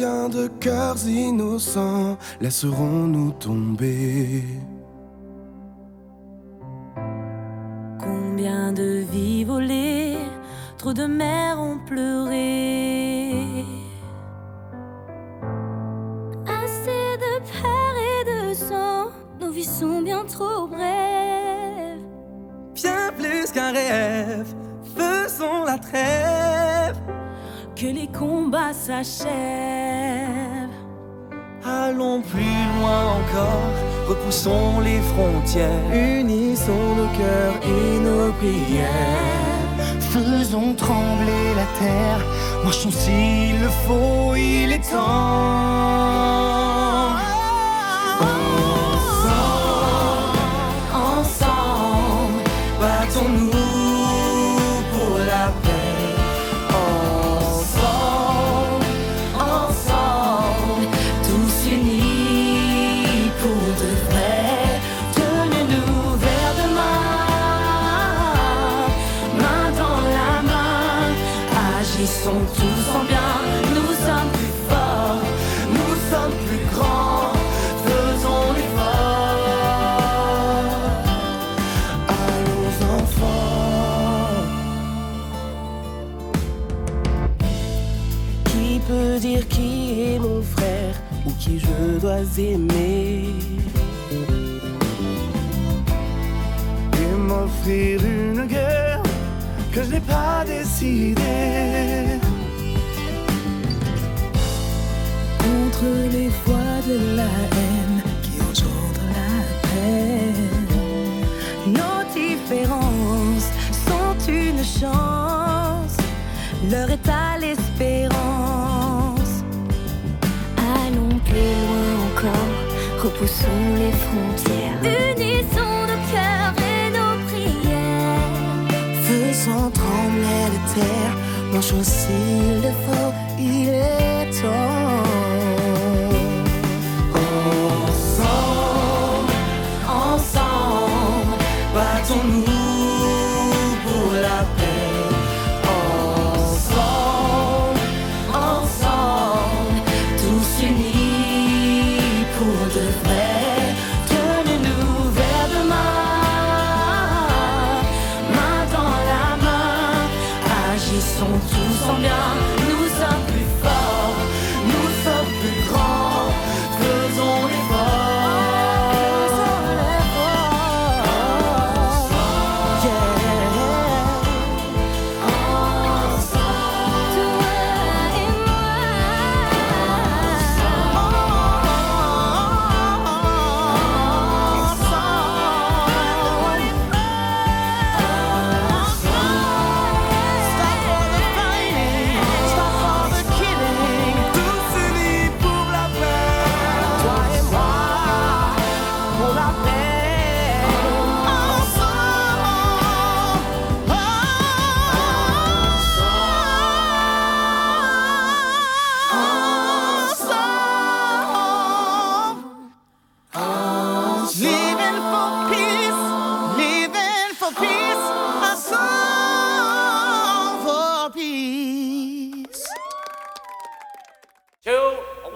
Combien de cœurs innocents laisserons-nous tomber? trembler la terre. Marchons s'il le faut, il est temps. une guerre que je n'ai pas décidée. Contre les voix de la haine qui engendre la peine, nos différences sont une chance. L'heure est à l'espérance. Allons plus loin encore, repoussons les frontières. Je suis le fou, il est... sont tous en bien.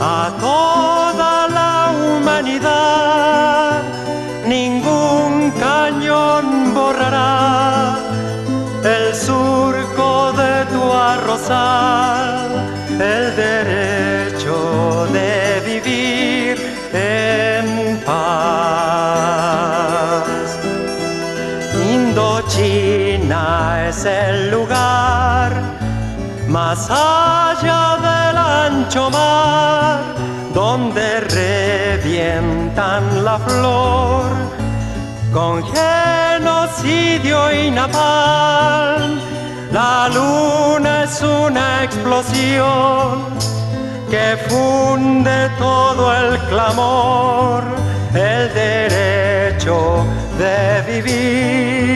a toda la humanidad. Ningún cañón borrará el surco de tu arrozal. mar donde revientan la flor con genocidio y napalm. La luna es una explosión que funde todo el clamor, el derecho de vivir.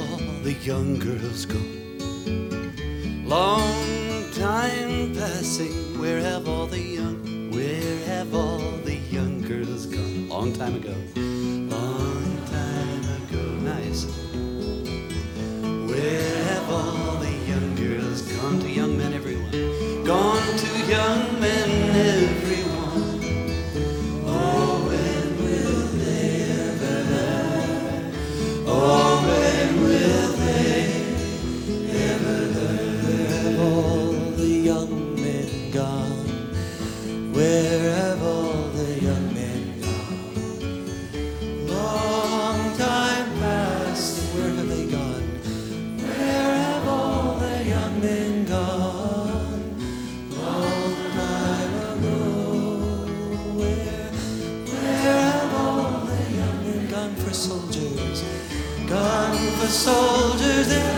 all the young girls gone? Long time passing, where have all the young, where have all the young girls gone? Long time ago, long time ago, nice. Where have all the young girls gone? To young men, everyone, gone to young older than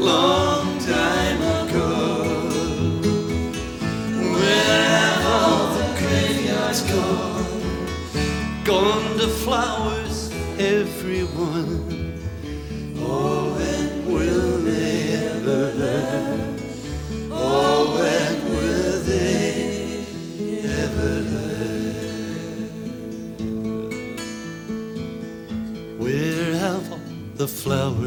long time ago. Where all the graveyards gone? Gone flowers, everyone. Oh, will they ever learn? Oh, will they ever learn? Where have all the flowers?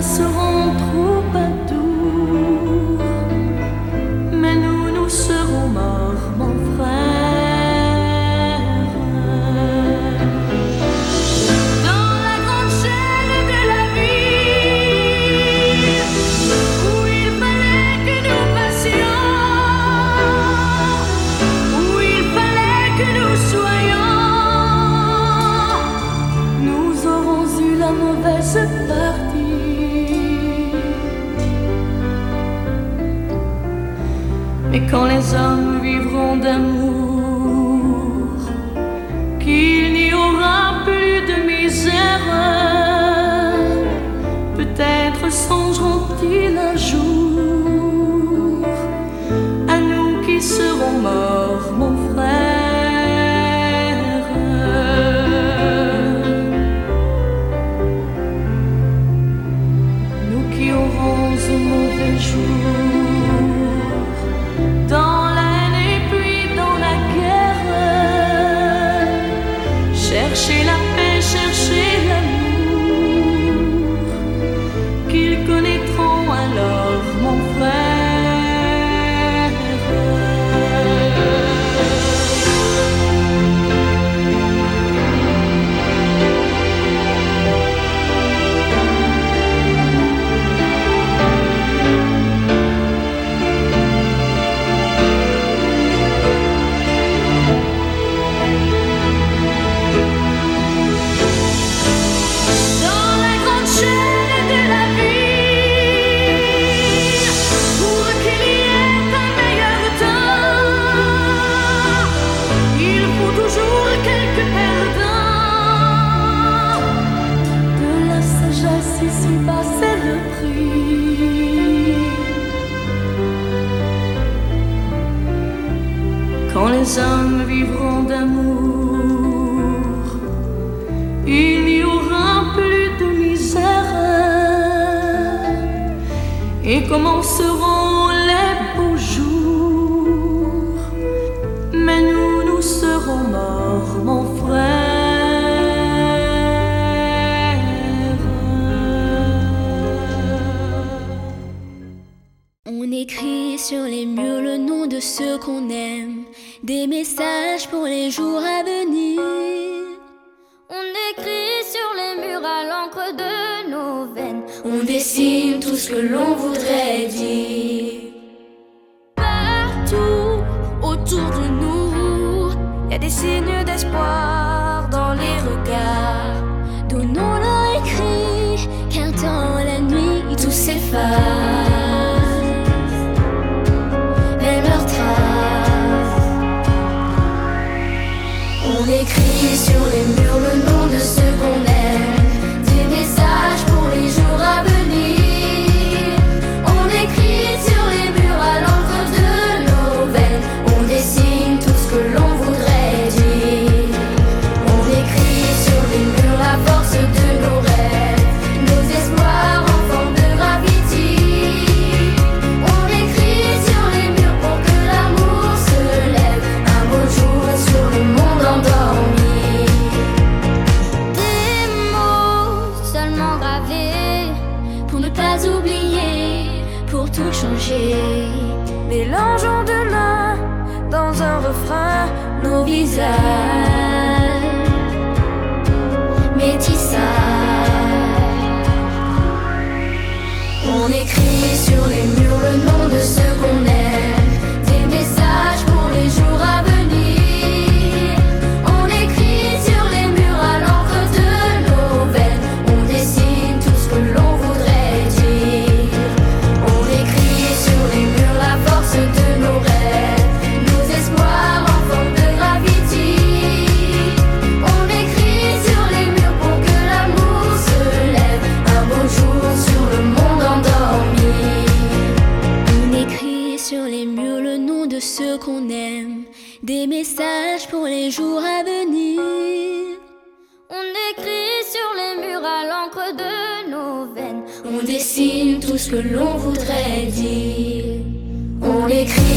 seront trop bateaux. 出 Commenceront les beaux jours, mais nous, nous serons morts, mon frère. On écrit sur les murs le nom de ceux qu'on aime, des messages pour les jours à venir que l'on voudrait dire. Partout autour de nous, il y a des signes d'espoir dans les regards. Donnons-leur écrit qu'un dans la nuit tout s'efface. On écrit sur les murs le nom de ce qu'on aime. que l'on voudrait dire. On l'écrit.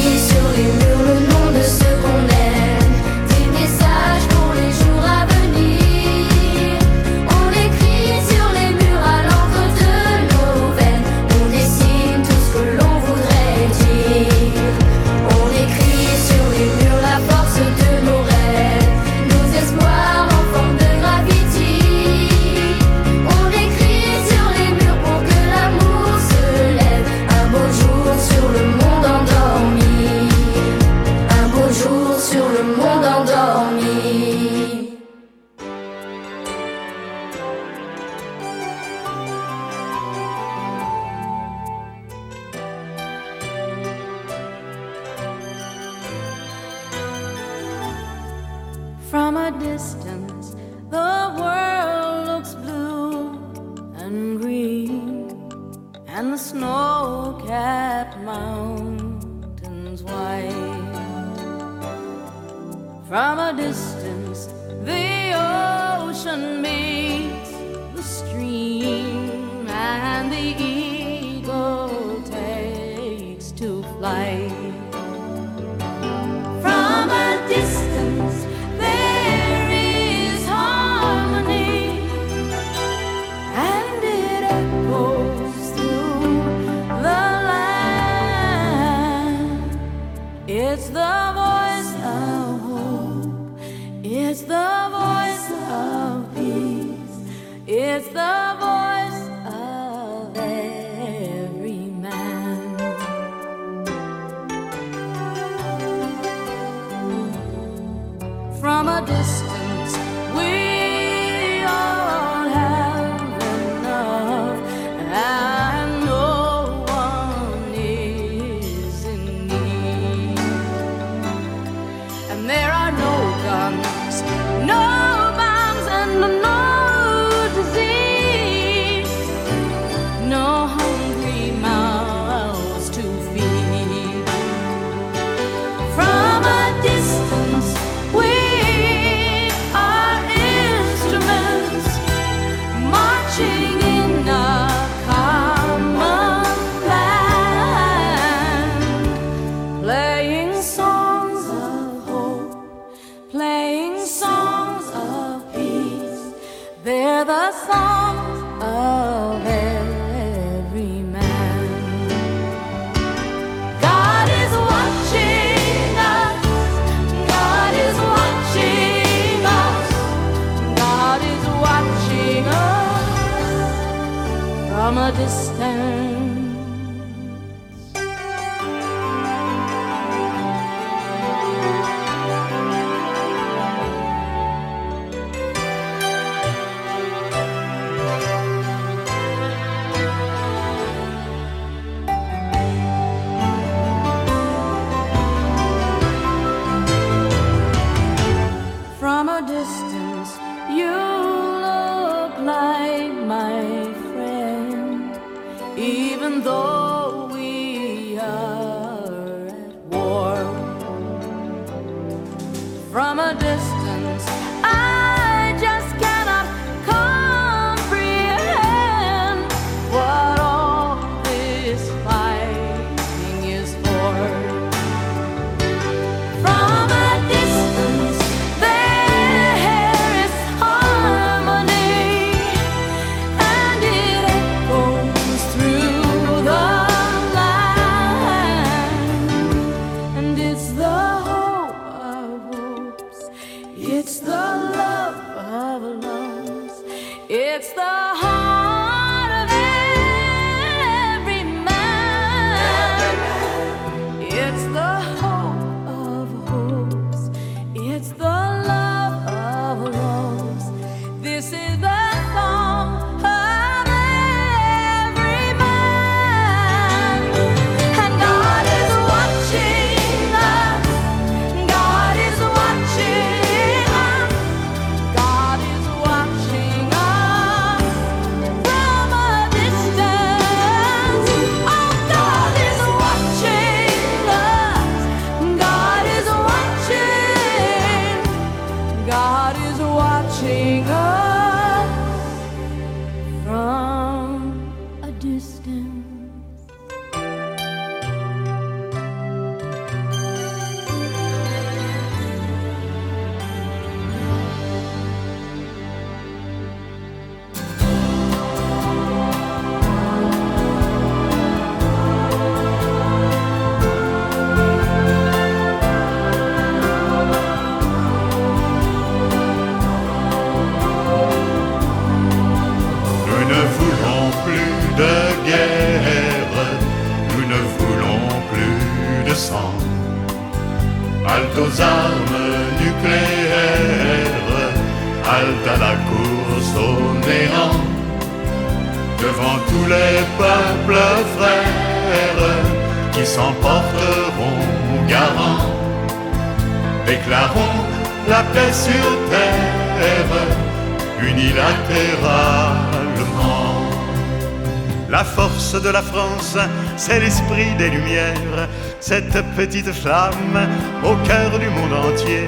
La France, c'est l'esprit des Lumières, cette petite flamme au cœur du monde entier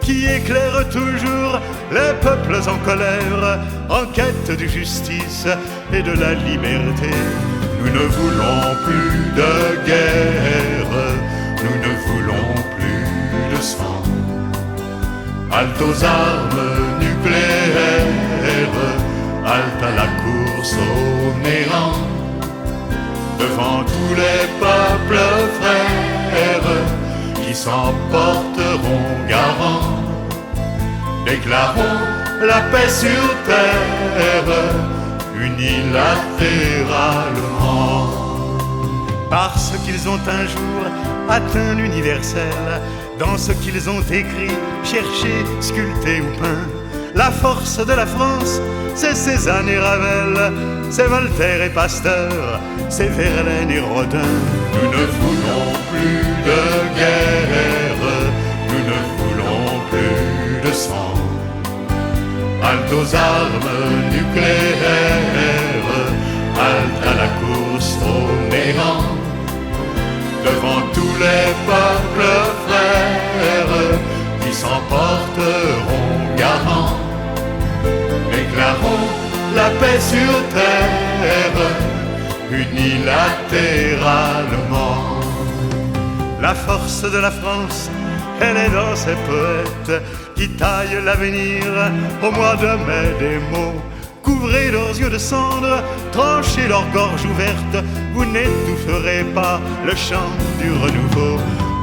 qui éclaire toujours les peuples en colère, en quête de justice et de la liberté. Nous ne voulons plus de guerre, nous ne voulons plus de sang. Halte aux armes nucléaires, halte à la course au néant. Devant tous les peuples frères qui s'emporteront garants, déclarons la paix sur terre unilatéralement. Parce qu'ils ont un jour atteint l'universel dans ce qu'ils ont écrit, cherché, sculpté ou peint. La force de la France, c'est Cézanne et Ravel, c'est Voltaire et Pasteur, c'est Verlaine et Rodin. Nous ne voulons plus de guerre, nous ne voulons plus de sang. Halte aux armes nucléaires, halte à la course au néant. Devant tous les peuples frères qui s'emporteront garants, déclarons la paix sur terre unilatéralement. La force de la France, elle est dans ses poètes qui taillent l'avenir au mois de mai des mots couvrez leurs yeux de cendre, tranchez leur gorge ouverte, vous n'étoufferez pas le chant du renouveau.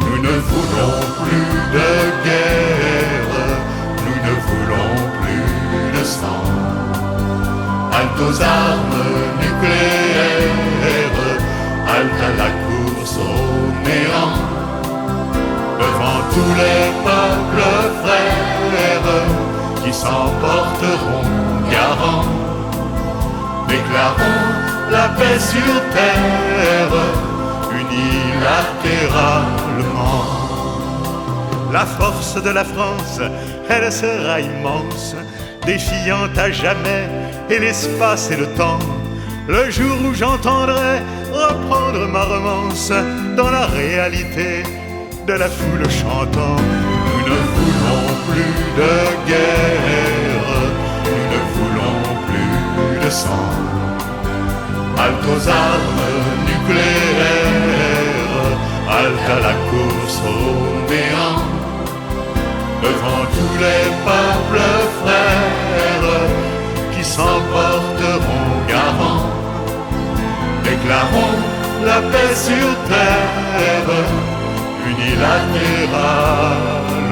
Nous ne voulons plus de guerre, nous ne voulons plus de sang. Halte aux armes nucléaires, halte à la course au néant. Devant tous les peuples frères qui s'emporteront garants, déclarons la paix sur terre, unilatéralement. La force de la France, elle sera immense, défiant à jamais et l'espace et le temps. Le jour où j'entendrai reprendre ma romance dans la réalité de la foule chantant. Nous ne voulons plus de guerre, nous ne voulons plus de sang. Halte aux armes nucléaires, halte à la course au néant. Devant tous les peuples frères qui s'emporteront déclarons la paix sur terre unilatéralement.